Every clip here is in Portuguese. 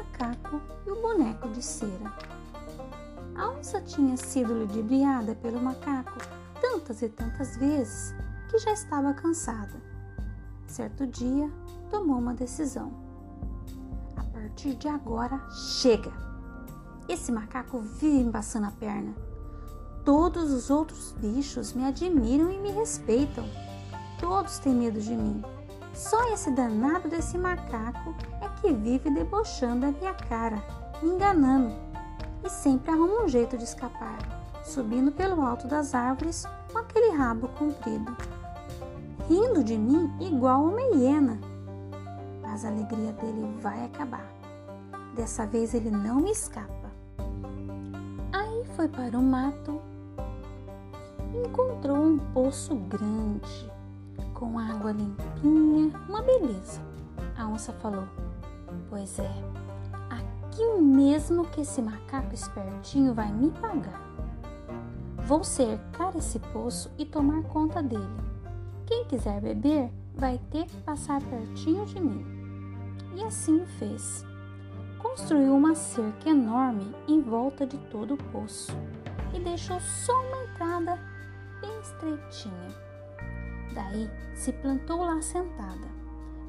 macaco e o boneco de cera. A onça tinha sido ludibriada pelo macaco tantas e tantas vezes que já estava cansada. Certo dia, tomou uma decisão. A partir de agora, chega! Esse macaco vive embaçando a perna. Todos os outros bichos me admiram e me respeitam. Todos têm medo de mim. Só esse danado desse macaco é que vive debochando a minha cara, me enganando. E sempre arruma um jeito de escapar, subindo pelo alto das árvores com aquele rabo comprido. Rindo de mim igual uma hiena. Mas a alegria dele vai acabar. Dessa vez ele não me escapa. Aí foi para o mato encontrou um poço grande com água limpinha, uma beleza. A onça falou: Pois é, aqui mesmo que esse macaco espertinho vai me pagar. Vou cercar esse poço e tomar conta dele. Quem quiser beber vai ter que passar pertinho de mim. E assim fez. Construiu uma cerca enorme em volta de todo o poço e deixou só uma entrada bem estreitinha Daí se plantou lá sentada.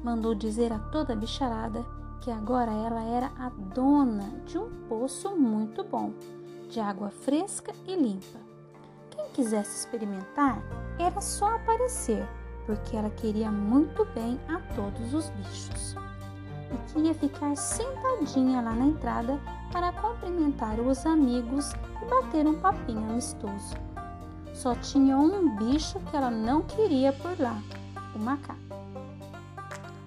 Mandou dizer a toda a bicharada que agora ela era a dona de um poço muito bom, de água fresca e limpa. Quem quisesse experimentar era só aparecer, porque ela queria muito bem a todos os bichos. E queria ficar sentadinha lá na entrada para cumprimentar os amigos e bater um papinho amistoso. Só tinha um bicho que ela não queria por lá: o macaco.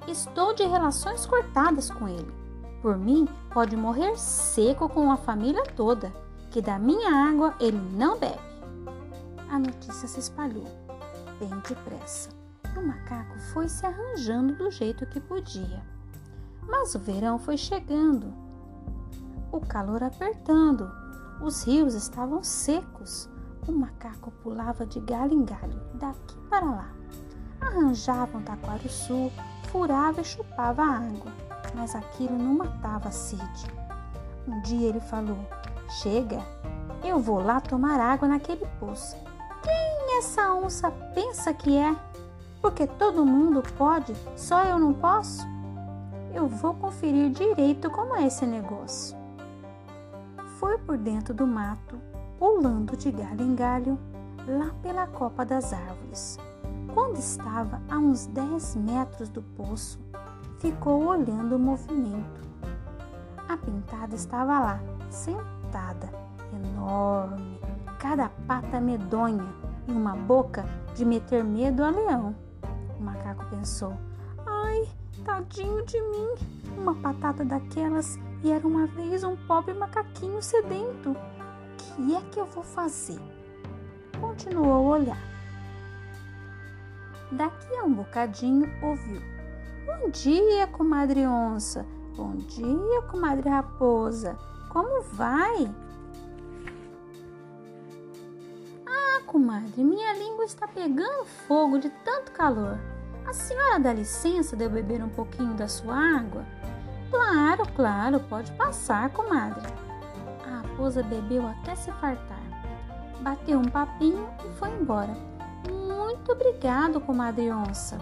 Estou de relações cortadas com ele. Por mim, pode morrer seco com a família toda, que da minha água ele não bebe. A notícia se espalhou bem depressa. O macaco foi se arranjando do jeito que podia. Mas o verão foi chegando, o calor apertando, os rios estavam secos o macaco pulava de galho em galho, daqui para lá. Arranjava um taquaruçu, furava e chupava a água, mas aquilo não matava a sede. Um dia ele falou: Chega, eu vou lá tomar água naquele poço. Quem essa onça pensa que é? Porque todo mundo pode, só eu não posso? Eu vou conferir direito como é esse negócio. Foi por dentro do mato, pulando de galho em galho lá pela copa das árvores. Quando estava a uns 10 metros do poço, ficou olhando o movimento. A pintada estava lá, sentada, enorme, cada pata medonha e uma boca de meter medo a leão. O macaco pensou: Ai, tadinho de mim, uma patata daquelas e era uma vez um pobre macaquinho sedento que é que eu vou fazer? Continuou a olhar. Daqui a um bocadinho ouviu: Bom dia, comadre onça. Bom dia, comadre raposa. Como vai? Ah, comadre, minha língua está pegando fogo de tanto calor. A senhora dá licença de eu beber um pouquinho da sua água? Claro, claro, pode passar, comadre raposa bebeu até se fartar. Bateu um papinho e foi embora. Muito obrigado, comadre onça.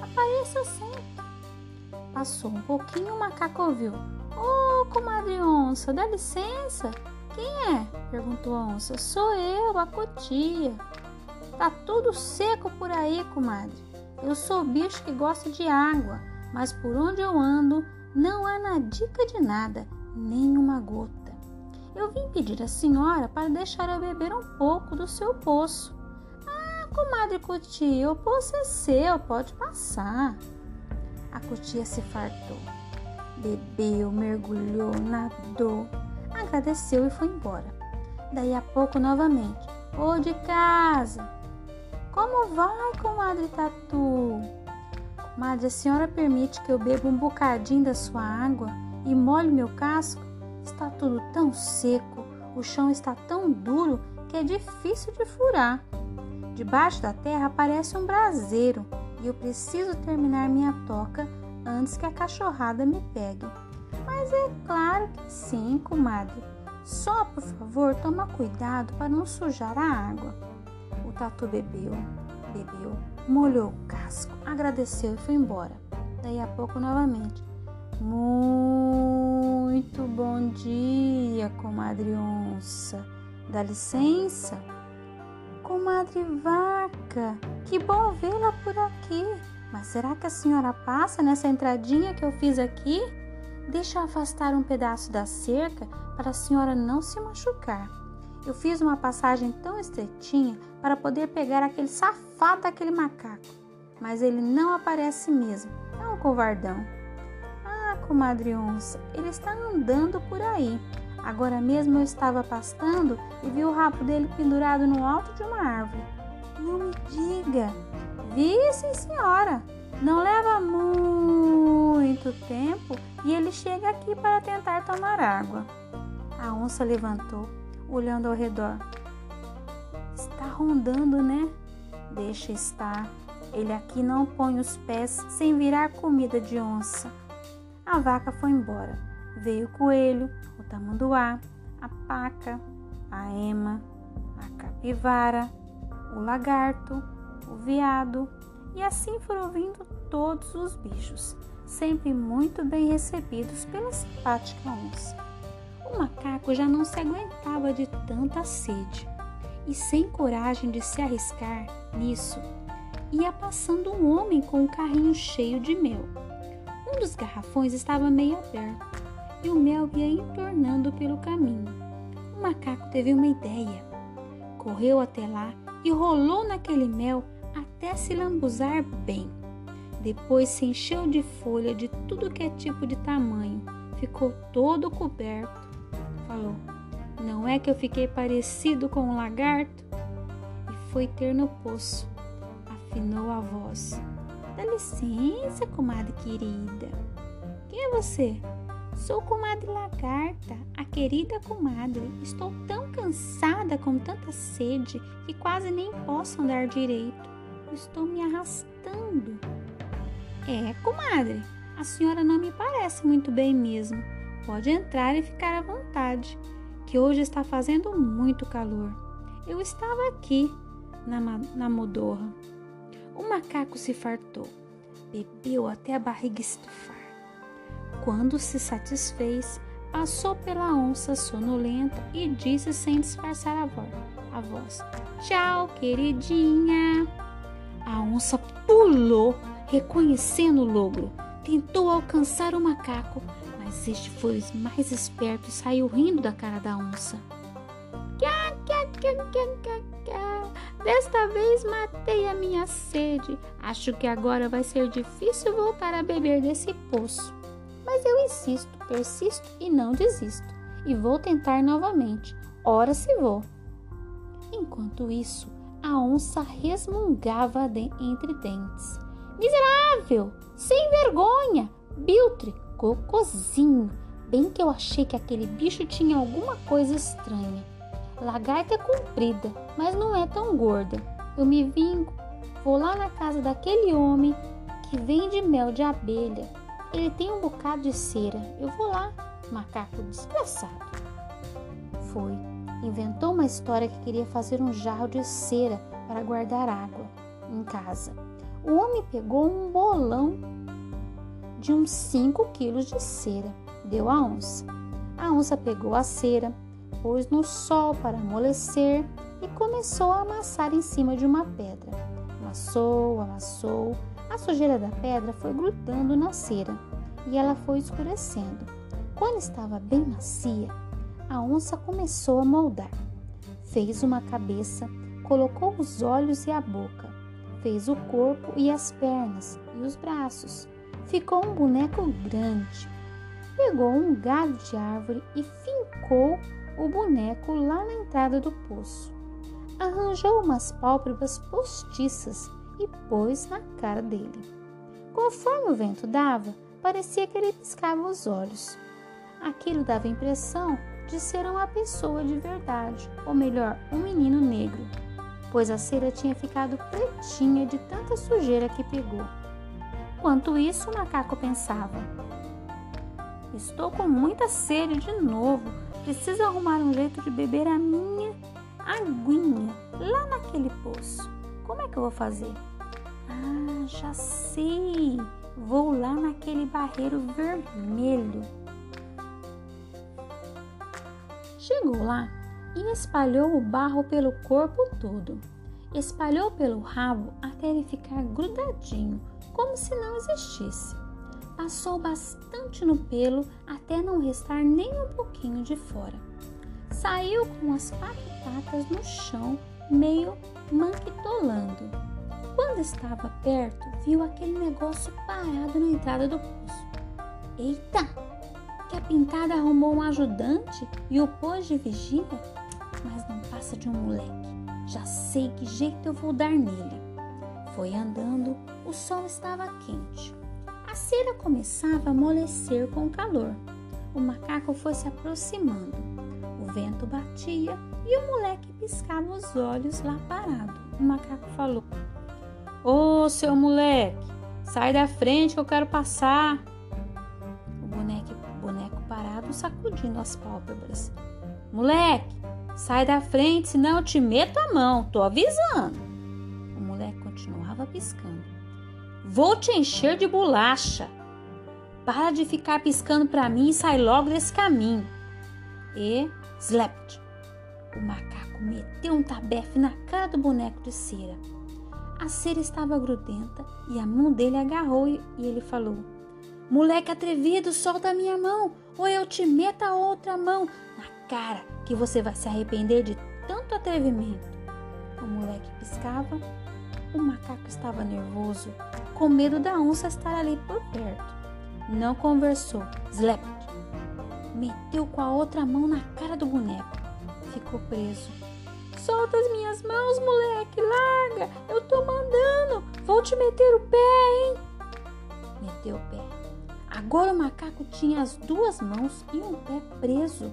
Apareça sempre. Passou um pouquinho, o macaco ouviu. Ô, oh, comadre onça, dá licença. Quem é? perguntou a onça. Sou eu, a cotia. Tá tudo seco por aí, comadre. Eu sou bicho que gosta de água, mas por onde eu ando não há na dica de nada, nem uma gota. Eu vim pedir à senhora para deixar eu beber um pouco do seu poço. Comadre Cutia, o poço é seu, pode passar. A Cutia se fartou. Bebeu, mergulhou, nadou, agradeceu e foi embora. Daí a pouco, novamente. Ô de casa! Como vai, comadre Tatu? Comadre, a senhora permite que eu beba um bocadinho da sua água e molhe meu casco? Está tudo tão seco, o chão está tão duro que é difícil de furar. Debaixo da terra parece um braseiro e eu preciso terminar minha toca antes que a cachorrada me pegue. Mas é claro que sim, comadre. Só, por favor, toma cuidado para não sujar a água. O tatu bebeu, bebeu, molhou o casco, agradeceu e foi embora. Daí a pouco novamente. Muito bom dia, comadre onça. Dá licença? Comadre vaca, que bom vê-la por aqui. Mas será que a senhora passa nessa entradinha que eu fiz aqui? Deixa eu afastar um pedaço da cerca para a senhora não se machucar. Eu fiz uma passagem tão estreitinha para poder pegar aquele safado daquele macaco. Mas ele não aparece mesmo. É um covardão. Ah, comadre onça, ele está andando por aí. Agora mesmo eu estava pastando e vi o rabo dele pendurado no alto de uma árvore. Não me diga, Vi, sim, senhora. Não leva muito tempo e ele chega aqui para tentar tomar água. A onça levantou, olhando ao redor. Está rondando, né? Deixa estar. Ele aqui não põe os pés sem virar comida de onça. A vaca foi embora. Veio o coelho, o tamanduá, a paca, a ema, a capivara, o lagarto, o veado, e assim foram vindo todos os bichos, sempre muito bem recebidos pela simpática onça. O macaco já não se aguentava de tanta sede e, sem coragem de se arriscar nisso, ia passando um homem com um carrinho cheio de mel. Um dos garrafões estava meio aberto e o mel ia entornando pelo caminho. O macaco teve uma ideia. Correu até lá e rolou naquele mel até se lambuzar bem. Depois se encheu de folha de tudo que é tipo de tamanho, ficou todo coberto. Falou: Não é que eu fiquei parecido com um lagarto? E foi ter no poço. Afinou a voz: Dá licença, comadre querida. Quem é você? Sou comadre lagarta, a querida comadre. Estou tão cansada com tanta sede que quase nem posso andar direito estou me arrastando. É, comadre, a senhora não me parece muito bem mesmo. Pode entrar e ficar à vontade, que hoje está fazendo muito calor. Eu estava aqui na, na modorra. O macaco se fartou, bebeu até a barriga estufar. Quando se satisfez, passou pela onça sonolenta e disse sem disfarçar a voz: a voz Tchau, queridinha! A onça pulou, reconhecendo o logro. Tentou alcançar o macaco, mas este foi mais esperto e saiu rindo da cara da onça. Desta vez matei a minha sede. Acho que agora vai ser difícil voltar a beber desse poço. Mas eu insisto, persisto e não desisto. E vou tentar novamente. Ora se vou. Enquanto isso, a onça resmungava de, entre dentes. Miserável! Sem vergonha! Biltre! Cocozinho! Bem que eu achei que aquele bicho tinha alguma coisa estranha. Lagarta é comprida, mas não é tão gorda. Eu me vingo. Vou lá na casa daquele homem que vende mel de abelha. Ele tem um bocado de cera. Eu vou lá, macaco desgraçado. Foi inventou uma história que queria fazer um jarro de cera para guardar água em casa. O homem pegou um bolão de uns 5 quilos de cera, deu à onça. A onça pegou a cera, pôs no sol para amolecer e começou a amassar em cima de uma pedra. Amassou, amassou, a sujeira da pedra foi grudando na cera e ela foi escurecendo. Quando estava bem macia, a onça começou a moldar. Fez uma cabeça, colocou os olhos e a boca, fez o corpo e as pernas e os braços. Ficou um boneco grande. Pegou um galho de árvore e fincou o boneco lá na entrada do poço. Arranjou umas pálpebras postiças e pôs na cara dele. Conforme o vento dava, parecia que ele piscava os olhos. Aquilo dava a impressão de ser uma pessoa de verdade, ou melhor, um menino negro, pois a cera tinha ficado pretinha de tanta sujeira que pegou. Enquanto isso, o macaco pensava: Estou com muita sede de novo. Preciso arrumar um jeito de beber a minha aguinha lá naquele poço. Que eu vou fazer? Ah, já sei. Vou lá naquele barreiro vermelho. Chegou lá e espalhou o barro pelo corpo todo. Espalhou pelo rabo até ele ficar grudadinho, como se não existisse. Passou bastante no pelo até não restar nem um pouquinho de fora. Saiu com as quatro patas no chão, meio manquitolando. Quando estava perto, viu aquele negócio parado na entrada do poço. Eita! Que a pintada arrumou um ajudante e o pôs de vigia? Mas não passa de um moleque. Já sei que jeito eu vou dar nele. Foi andando, o sol estava quente. A cera começava a amolecer com o calor. O macaco foi se aproximando. O vento batia e o moleque piscava os olhos lá parado. O macaco falou: Ô oh, seu moleque, sai da frente que eu quero passar. O boneco, boneco parado sacudindo as pálpebras. Moleque, sai da frente, senão eu te meto a mão, tô avisando. O moleque continuava piscando. Vou te encher de bolacha. Para de ficar piscando para mim e sai logo desse caminho. E slept. O macaco meteu um tabefe na cara do boneco de cera. A cera estava grudenta e a mão dele agarrou e ele falou: Moleque atrevido, solta a minha mão, ou eu te meto a outra mão na cara, que você vai se arrepender de tanto atrevimento. O moleque piscava o macaco estava nervoso, com medo da onça estar ali por perto. Não conversou. Slap! Meteu com a outra mão na cara do boneco. Ficou preso. Solta as minhas mãos, moleque! Larga! Eu tô mandando! Vou te meter o pé, hein? Meteu o pé. Agora o macaco tinha as duas mãos e um pé preso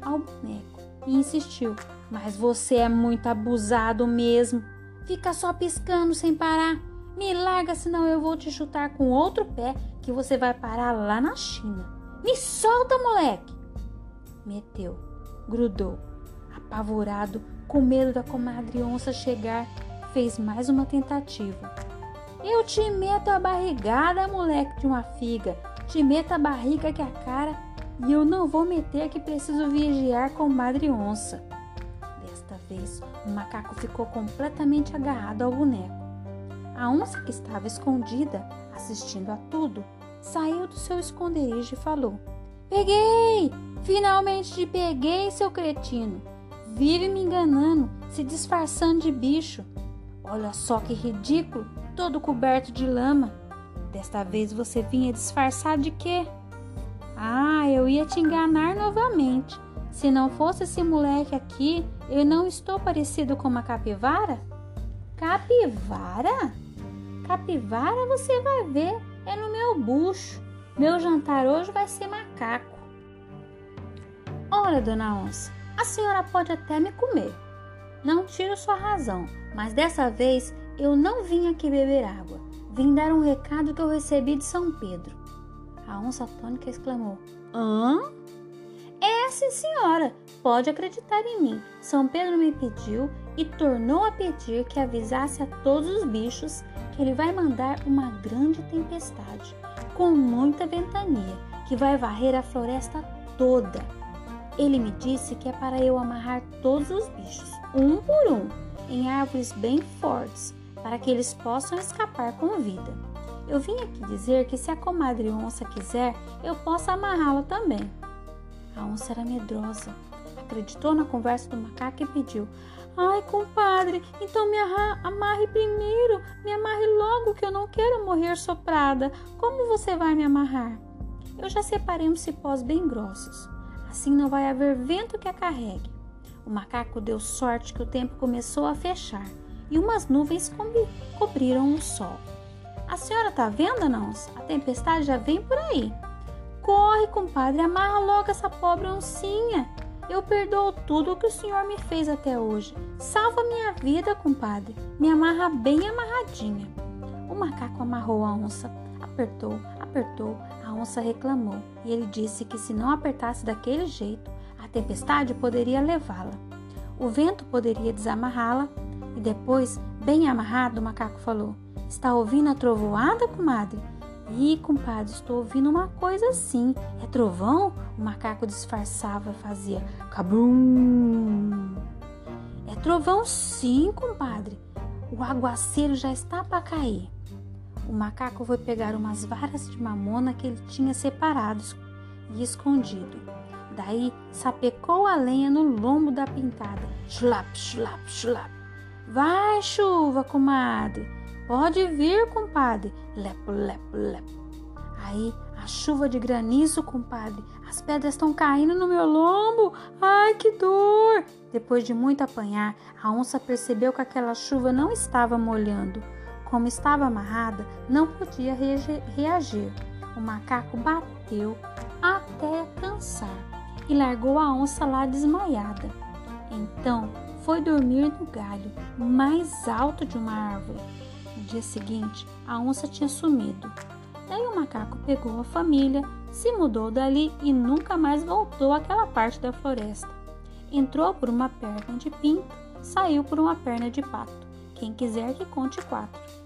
ao boneco e insistiu: Mas você é muito abusado mesmo. Fica só piscando sem parar. Me larga, senão eu vou te chutar com outro pé que você vai parar lá na China. Me solta, moleque! Meteu, grudou, apavorado, com medo da comadre onça chegar, fez mais uma tentativa. Eu te meto a barrigada, moleque de uma figa. Te meto a barriga que a cara e eu não vou meter que preciso vigiar com Madre Onça vez, o macaco ficou completamente agarrado ao boneco. A onça que estava escondida, assistindo a tudo, saiu do seu esconderijo e falou: Peguei! Finalmente te peguei, seu cretino! Vive me enganando, se disfarçando de bicho. Olha só que ridículo, todo coberto de lama. Desta vez você vinha disfarçado de quê? Ah, eu ia te enganar novamente. Se não fosse esse moleque aqui, eu não estou parecido com uma capivara? Capivara? Capivara você vai ver, é no meu bucho. Meu jantar hoje vai ser macaco. Ora, dona onça, a senhora pode até me comer. Não tiro sua razão, mas dessa vez eu não vim aqui beber água. Vim dar um recado que eu recebi de São Pedro. A onça tônica exclamou: Hã? É, sim, senhora. Pode acreditar em mim. São Pedro me pediu e tornou a pedir que avisasse a todos os bichos que ele vai mandar uma grande tempestade, com muita ventania, que vai varrer a floresta toda. Ele me disse que é para eu amarrar todos os bichos, um por um, em árvores bem fortes, para que eles possam escapar com vida. Eu vim aqui dizer que se a comadre onça quiser, eu posso amarrá-la também. A onça era medrosa. Acreditou na conversa do macaco e pediu: Ai, compadre, então me amarre primeiro, me amarre logo que eu não quero morrer soprada. Como você vai me amarrar? Eu já separei uns cipós bem grossos. Assim não vai haver vento que a carregue. O macaco deu sorte que o tempo começou a fechar e umas nuvens cobriram o sol. A senhora tá vendo, não? A tempestade já vem por aí. Corre, compadre, amarra logo essa pobre oncinha. Eu perdoo tudo o que o senhor me fez até hoje. Salva minha vida, compadre. Me amarra bem amarradinha. O macaco amarrou a onça, apertou, apertou. A onça reclamou e ele disse que se não apertasse daquele jeito, a tempestade poderia levá-la. O vento poderia desamarrá-la e depois, bem amarrado, o macaco falou: Está ouvindo a trovoada, comadre? Ih, compadre, estou ouvindo uma coisa assim. É trovão? O macaco disfarçava, fazia cabum. É trovão sim, compadre. O aguaceiro já está para cair. O macaco foi pegar umas varas de mamona que ele tinha separados e escondido. Daí sapecou a lenha no lombo da pintada. Chlap, chlap, chlap. Vai, chuva, comadre. Pode vir, compadre. Lepo, lepo, lepo. Aí a chuva de granizo, compadre. As pedras estão caindo no meu lombo. Ai, que dor! Depois de muito apanhar, a onça percebeu que aquela chuva não estava molhando. Como estava amarrada, não podia reagir. O macaco bateu até cansar e largou a onça lá desmaiada. Então foi dormir no galho mais alto de uma árvore. No dia seguinte, a onça tinha sumido. Daí o macaco pegou a família, se mudou dali e nunca mais voltou àquela parte da floresta. Entrou por uma perna de pinto, saiu por uma perna de pato. Quem quiser que conte quatro.